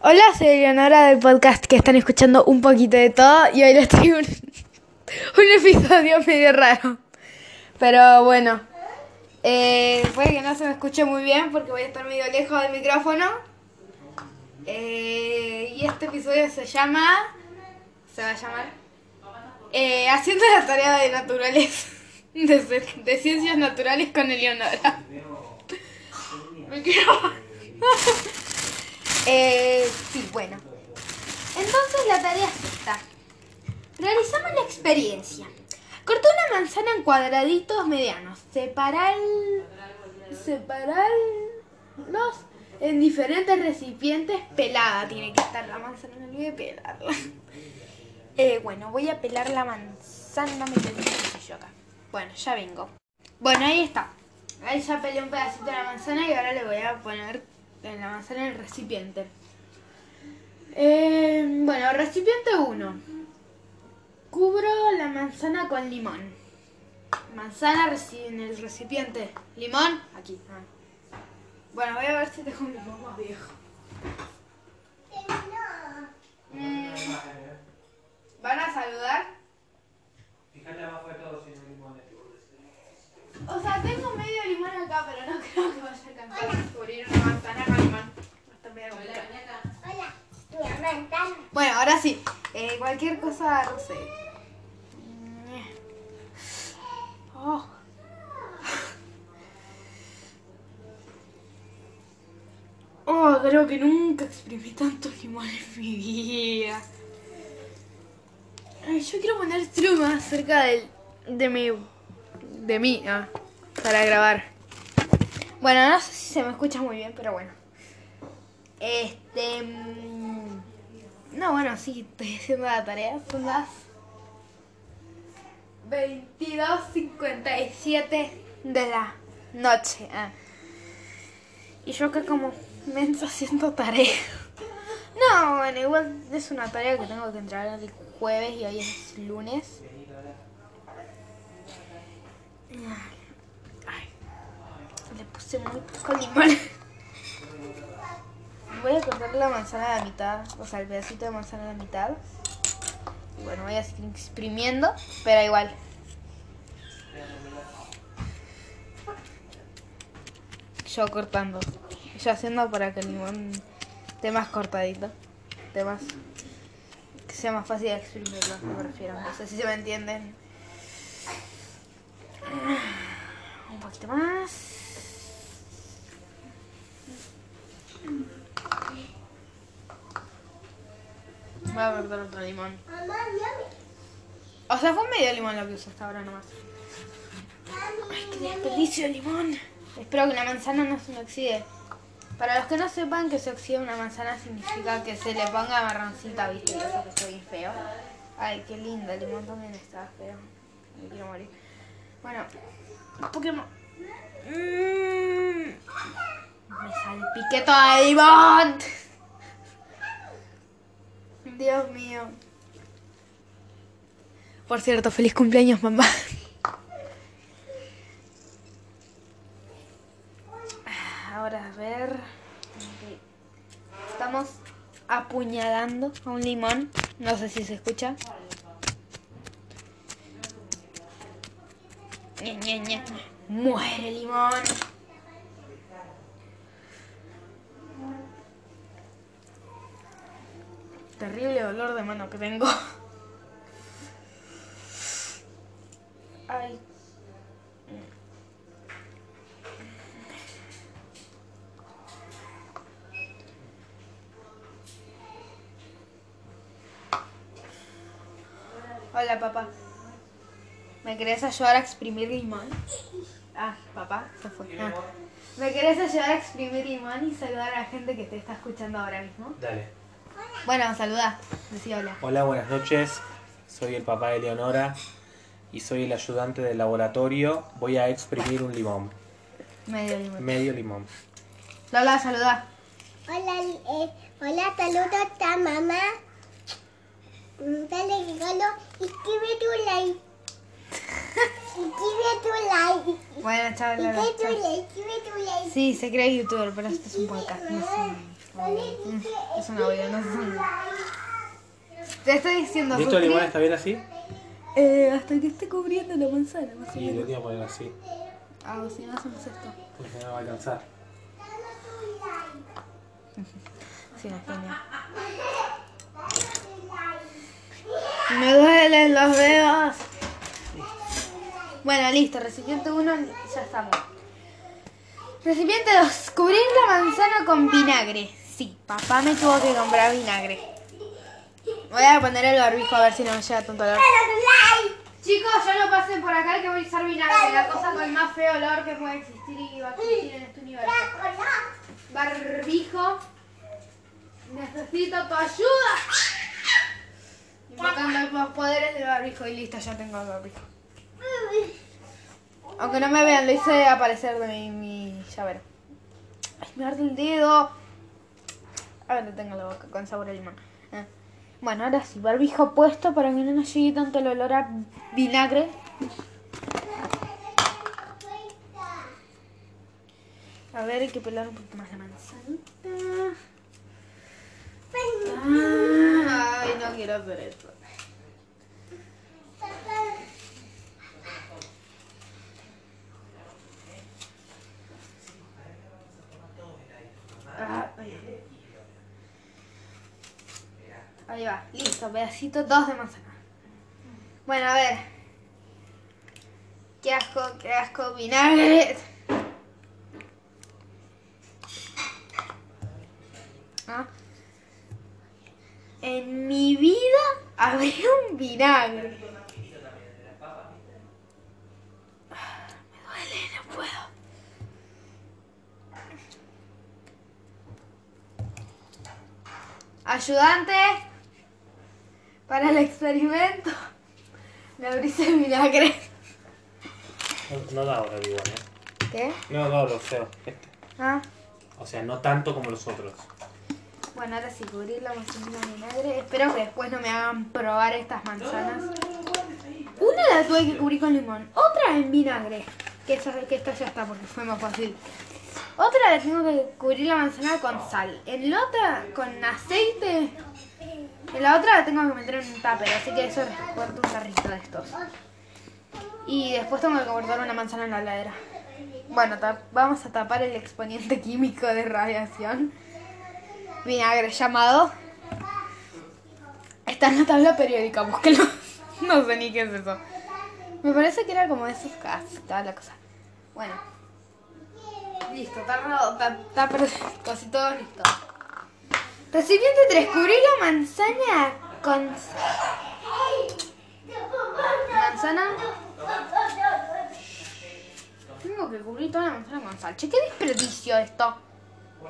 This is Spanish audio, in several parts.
Hola, soy Eleonora del podcast que están escuchando un poquito de todo y hoy les traigo un, un episodio medio raro. Pero bueno, eh, puede que no se me escuche muy bien porque voy a estar medio lejos del micrófono. Eh, y este episodio se llama... Se va a llamar... eh, haciendo la tarea de naturales. De, de ciencias naturales con Eleonora. Me quiero... Eh, sí, bueno. Entonces la tarea es esta. Realizamos la experiencia. Corta una manzana en cuadraditos medianos. Separar... Separarlos en diferentes recipientes. Pelada tiene que estar la manzana. No olvidé pelarla. Eh, bueno, voy a pelar la manzana. Me yo acá. Bueno, ya vengo. Bueno, ahí está. Ahí ya pelé un pedacito de la manzana y ahora le voy a poner en la manzana en el recipiente. Eh, bueno, recipiente 1. Cubro la manzana con limón. Manzana en el recipiente. Limón, aquí. Ah. Bueno, voy a ver si tengo un limón más viejo. Mm, ¿Van a saludar? Fíjate abajo de todo si no limones. O sea, tengo medio limón acá, pero no creo que vaya a alcanzar a descubrir una manzana con limón. Está medio complicado. Bueno, ahora sí. Eh, cualquier cosa, no sé. Oh. Oh, creo que nunca exprimí tanto limón en mi vida. Ay, yo quiero poner más cerca del, de mi. De mí, ah, para grabar. Bueno, no sé si se me escucha muy bien, pero bueno. Este. mm, No, bueno, sí, estoy haciendo la tarea. Son las 22.57 de la noche. ah. Y yo que como mensa haciendo tarea. No, bueno, igual es una tarea que tengo que entregar el jueves y hoy es lunes. Le puse muy poco limón. Voy a cortar la manzana a la mitad, o sea, el pedacito de manzana a la mitad. Bueno, voy a seguir exprimiendo, pero igual. Yo cortando. Yo haciendo para que el limón esté más cortadito. Esté más. Que sea más fácil de exprimirlo, me refiero. No sé si se me entienden. Un poquito más. Voy a cortar otro limón. O sea, fue medio limón lo que usé hasta ahora nomás. Ay, qué desperdicio de limón. Espero que la manzana no se oxide. Para los que no sepan que se oxida una manzana significa que se le ponga marroncita, ¿viste? Eso que está feo. Ay, qué lindo, el limón también está feo. Me quiero morir. Bueno, Pokémon. Mm. Me salpiqué todo el limón. Dios mío. Por cierto, feliz cumpleaños, mamá. Ahora a ver. Estamos apuñalando a un limón. No sé si se escucha. Muere limón. Terrible dolor de mano que tengo. Ay. Hola, papá. ¿Me querés ayudar a exprimir limón? Ah, papá, se fue. Ah. ¿Me querés ayudar a exprimir limón y saludar a la gente que te está escuchando ahora mismo? Dale. Bueno, saluda. Decí hola. Hola, buenas noches. Soy el papá de Leonora y soy el ayudante del laboratorio. Voy a exprimir un limón. Medio limón. Medio limón. Lola, saluda. Hola, eh, hola, saludos a mamá. Dale regalo y escribe tu like. Escribe tu like. Bueno, chao, Lola. Escribe tu chao. like, escribe tu like. Sí, se cree youtuber, pero esto es un podcast. No es un Mm, Es un audio, no es un... Te estoy diciendo... ¿Y esto de limón está bien así? Eh, hasta que esté cubriendo la manzana, más o Sí, lo voy a poner así. Ah, si no hacemos esto. Porque no va a alcanzar. Sí, no, genial. Me duelen los dedos. Bueno, listo. Recipiente 1, ya estamos. Recipiente 2. Cubrir la manzana con vinagre. Sí, papá me tuvo que comprar vinagre. Voy a poner el barbijo a ver si no me llega tanto olor. Chicos, ya no pasen por acá que voy a usar vinagre. La cosa con el más feo olor que puede existir y va a existir en este universo. Barbijo. Necesito tu ayuda. Invocando los poderes del barbijo y listo, ya tengo el barbijo. Aunque no me vean, lo hice aparecer de mi, mi llavero. Ay, me arde el dedo. Ahora tengo la boca con sabor a limón. Ah. Bueno, ahora sí, barbijo puesto para que no nos llegue tanto el olor a vinagre. A ver, hay que pelar un poquito más la manzanita. Ay, no quiero hacer eso. Ah, ay. Ahí va, listo, pedacito dos de manzana. Bueno, a ver. Qué asco, qué asco, vinagre. Ah. En mi vida habría un vinagre. Me duele, no puedo. Ayudante, para el experimento, le abrís el vinagre. No, da olor igual, ¿eh? ¿Qué? No da olor feo. Este. Ah, O sea, no tanto como los otros. bueno, ahora sí, cubrir la manzana en vinagre. Espero que después no me hagan probar estas manzanas. Una la tuve que cubrir con limón, otra en vinagre. Que, esa, que esta ya está porque fue más fácil. Otra la tengo que cubrir la manzana con sal. En la otra con aceite. En la otra la tengo que meter en un tupper, así que eso recuerdo un carrito de estos. Y después tengo que guardar una manzana en la heladera. Bueno, vamos a tapar el exponente químico de radiación. Vinagre llamado. Está en la tabla periódica, búsquelo. No sé ni qué es eso. Me parece que era como de esos gases, toda la cosa. Bueno. Listo, está, ro- está, está per- casi todo listo. Recipiente 3. Cubrir la manzana con... Manzana... Tengo que cubrir toda la manzana con sal. Che, qué desperdicio esto.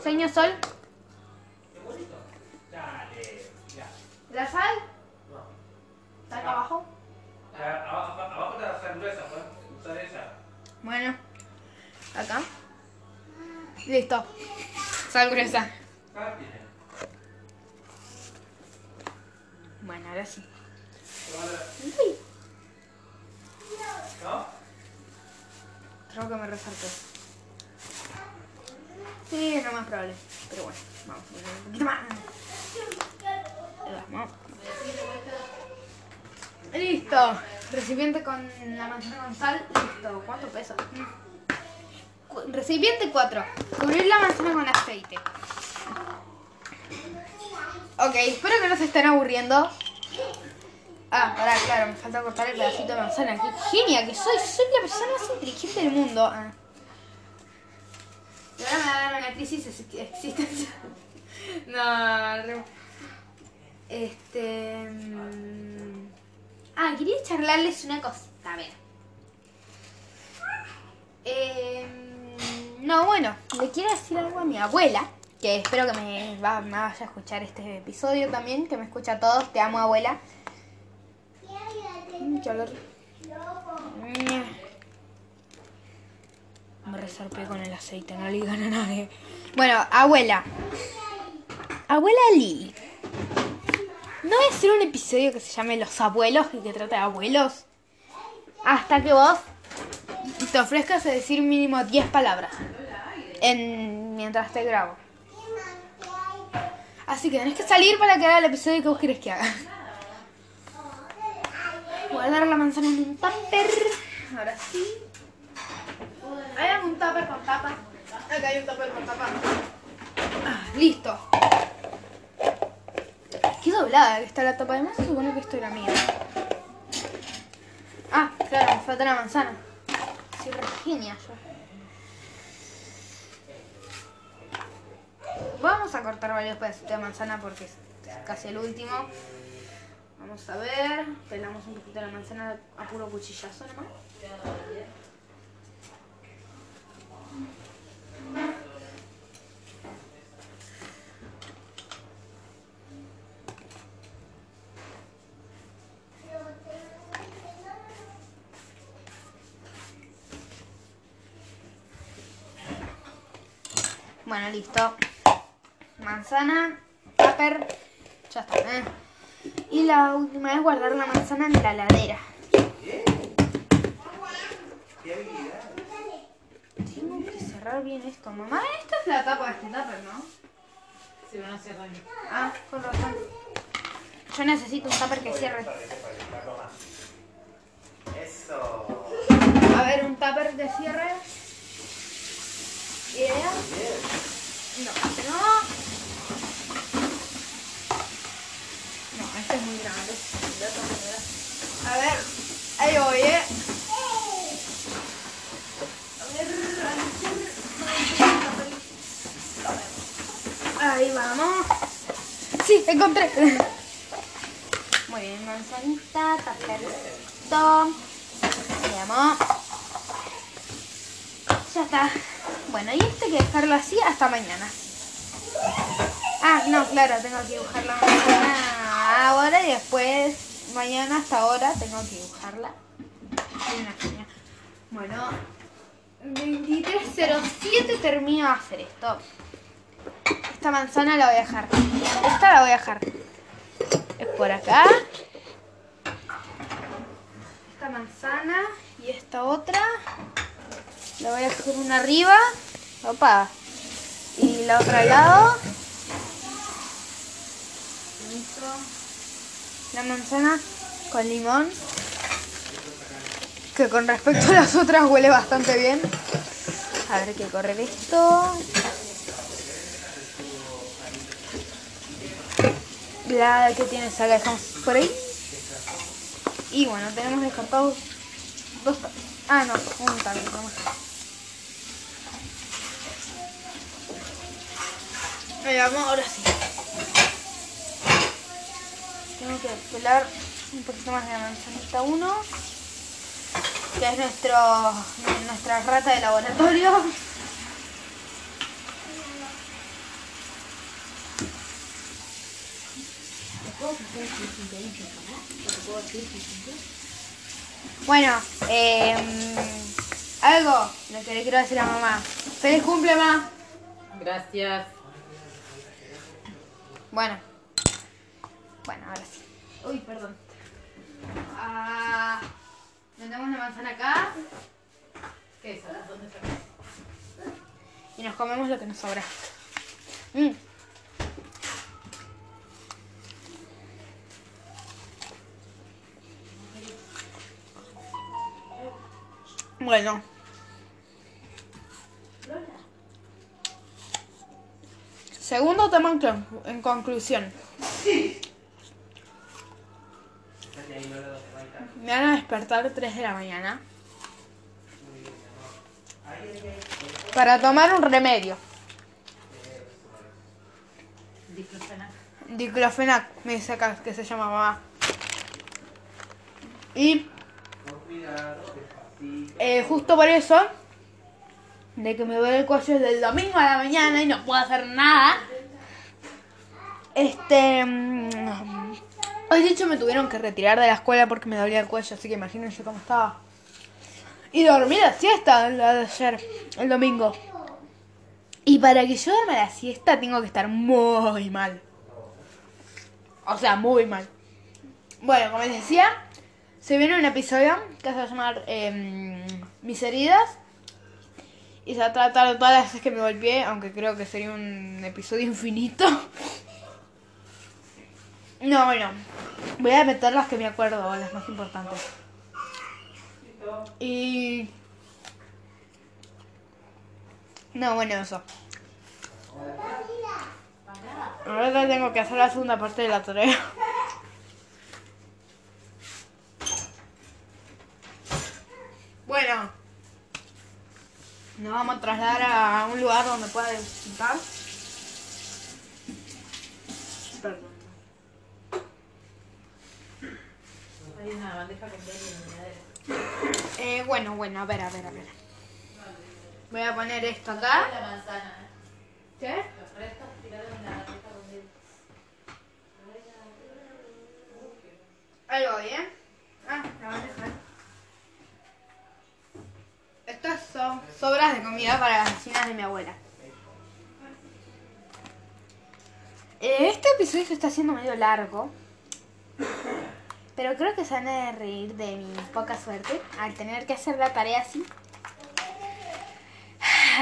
Señor Sol. ¿La sal? ¿Está acá abajo? Abajo de la cerveza, puedes usar esa. Bueno. Acá. Listo. Sal gruesa. Listo. Recipiente con la manzana con sal. Listo. ¿Cuánto pesa? Recipiente 4. Cubrir la manzana con aceite. Ok, espero que no se estén aburriendo. Ah, pará, claro, me falta cortar el pedacito de manzana. Qué genia que soy, soy la persona más inteligente del mundo. Y ahora me va a dar una crisis ex- existencial. No, Este. mm, Ah, quería charlarles una cosita, a ver. Eh, no, bueno, le quiero decir algo a mi abuela, que espero que me, va- vaya a escuchar este episodio también, que me escucha a todos, te amo abuela. Qué olor. Mm. Me resarpé con el aceite, no le digan a nadie. Bueno, abuela. Abuela Lili. ¿No voy a hacer un episodio que se llame Los abuelos y que trate de abuelos? Hasta que vos te ofrezcas a decir mínimo 10 palabras. En, mientras te grabo. Así que tenés que salir para que haga el episodio que vos querés que haga. Guardar la manzana en un tupper. Ahora sí. ¿Hay algún tupper con tapa? Acá hay un tupper con tapa. Ah, listo. Qué doblada que está la tapa. Además se supone que esto era mío. Ah, claro, me falta la manzana. Soy re genia yo. Vamos a cortar varios pedacitos de manzana porque es casi el último. Vamos a ver. Pelamos un poquito la manzana a puro cuchillazo nomás. Bueno, listo. Manzana, tupper, ya está. ¿eh? Y la última es guardar la manzana en la heladera. Tengo que cerrar bien esto, mamá. Esta es la tapa de este tupper, ¿no? Se van a hacer daño. Ah, con razón. Yo necesito un tupper que cierre. Eso. A ver, un tupper que cierre. ¿Idea? No, no. No, este es muy grande. De otra manera. A ver, ahí voy, ¿eh? Ahí vamos. Sí, encontré. Muy bien, manzanita, taperito. Veamos. Ya está. Bueno, y este hay que dejarlo así hasta mañana. Ah, no, claro, tengo que dibujar la manzana ahora y después mañana hasta ahora tengo que dibujarla. Bueno, 23.07 termino de hacer esto. Esta manzana la voy a dejar. Esta la voy a dejar. Es por acá. Esta manzana y esta otra. La voy a dejar una arriba. Opa. Y la otra lado. La manzana con limón. Que con respecto a las otras huele bastante bien. A ver, hay que correr esto. La que tiene esa la dejamos por ahí. Y bueno, tenemos descartados dos Ah, no, un también vamos, ahora sí. Tengo que pelar un poquito más de la manzanita 1, que es nuestro, nuestra rata de laboratorio. Bueno, eh, algo lo que le quiero decir a mamá. ¡Feliz cumple! Gracias. Bueno. Bueno, ahora sí. Uy, perdón. Ah, metemos la manzana acá ¿Qué es? ¿Dónde está? y nos comemos lo que nos sobra. Mm. Bueno. Segundo tema en, en conclusión. Me van a despertar 3 de la mañana. Para tomar un remedio. Diclofenac. Diclofenac, me dice acá que se llama mamá. Y eh, justo por eso, de que me duele el cuello desde el domingo a la mañana y no puedo hacer nada. Este. mm, Hoy de hecho me tuvieron que retirar de la escuela porque me dolía el cuello, así que imagínense cómo estaba. Y dormí la siesta la de ayer, el domingo. Y para que yo duerma la siesta tengo que estar muy mal. O sea, muy mal. Bueno, como les decía, se viene un episodio que se va a llamar em, Mis heridas. Y se va a tratar de todas las veces que me golpeé, aunque creo que sería un episodio infinito. No, bueno. Voy a meter las que me acuerdo, las más importantes. Y. No, bueno, eso. Ahora tengo que hacer la segunda parte de la tarea. Bueno, nos vamos a trasladar a un lugar donde pueda disfrutar. Perdón. Hay una bandeja con miradera. Eh, bueno, bueno, a ver, a ver, a ver. Voy a poner esto acá. La manzana. ¿Qué? Los restos tirados en la bandeja con hielo. Ahí voy, ¿eh? Ah, la bandeja. Sobras de comida para las vecinas de mi abuela. Eh, Este episodio está haciendo medio largo. Pero creo que se van a reír de mi poca suerte al tener que hacer la tarea así.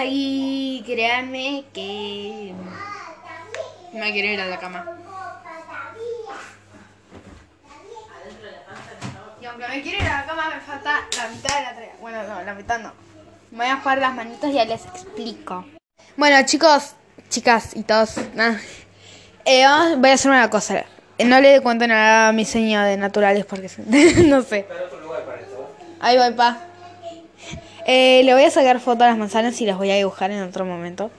Y créanme que me quiero ir a la cama. Y aunque me quiero ir a la cama, me falta la mitad de la tarea. Bueno, no, la mitad no. Voy a jugar las manitos y ya les explico. Bueno, chicos, chicas y todos. nada. Eh, voy a hacer una cosa. No le cuento nada a mi señora de naturales porque no sé. Ahí voy, pa. Eh, le voy a sacar foto a las manzanas y las voy a dibujar en otro momento.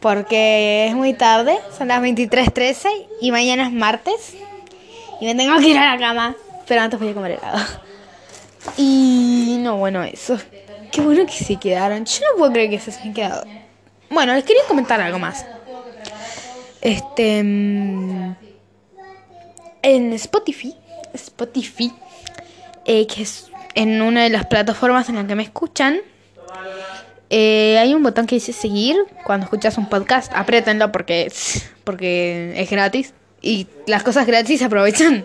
Porque es muy tarde, son las 23.13 y mañana es martes. Y me tengo que ir a la cama. Pero antes voy a comer helado. Y no, bueno, eso. Qué bueno que se quedaron. Yo no puedo creer que se hayan quedado. Bueno, les quería comentar algo más. Este. mm, En Spotify. Spotify. eh, que es en una de las plataformas en las que me escuchan. eh, hay un botón que dice seguir cuando escuchas un podcast. Apriétenlo porque porque es gratis. Y las cosas gratis se aprovechan.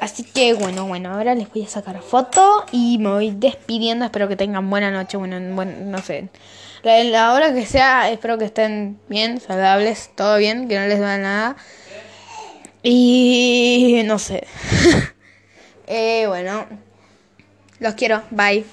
Así que bueno, bueno, ahora les voy a sacar foto y me voy despidiendo. Espero que tengan buena noche, bueno, buen, no sé. La, hora que sea, espero que estén bien, saludables, todo bien, que no les duele nada. Y no sé. eh, bueno, los quiero, bye.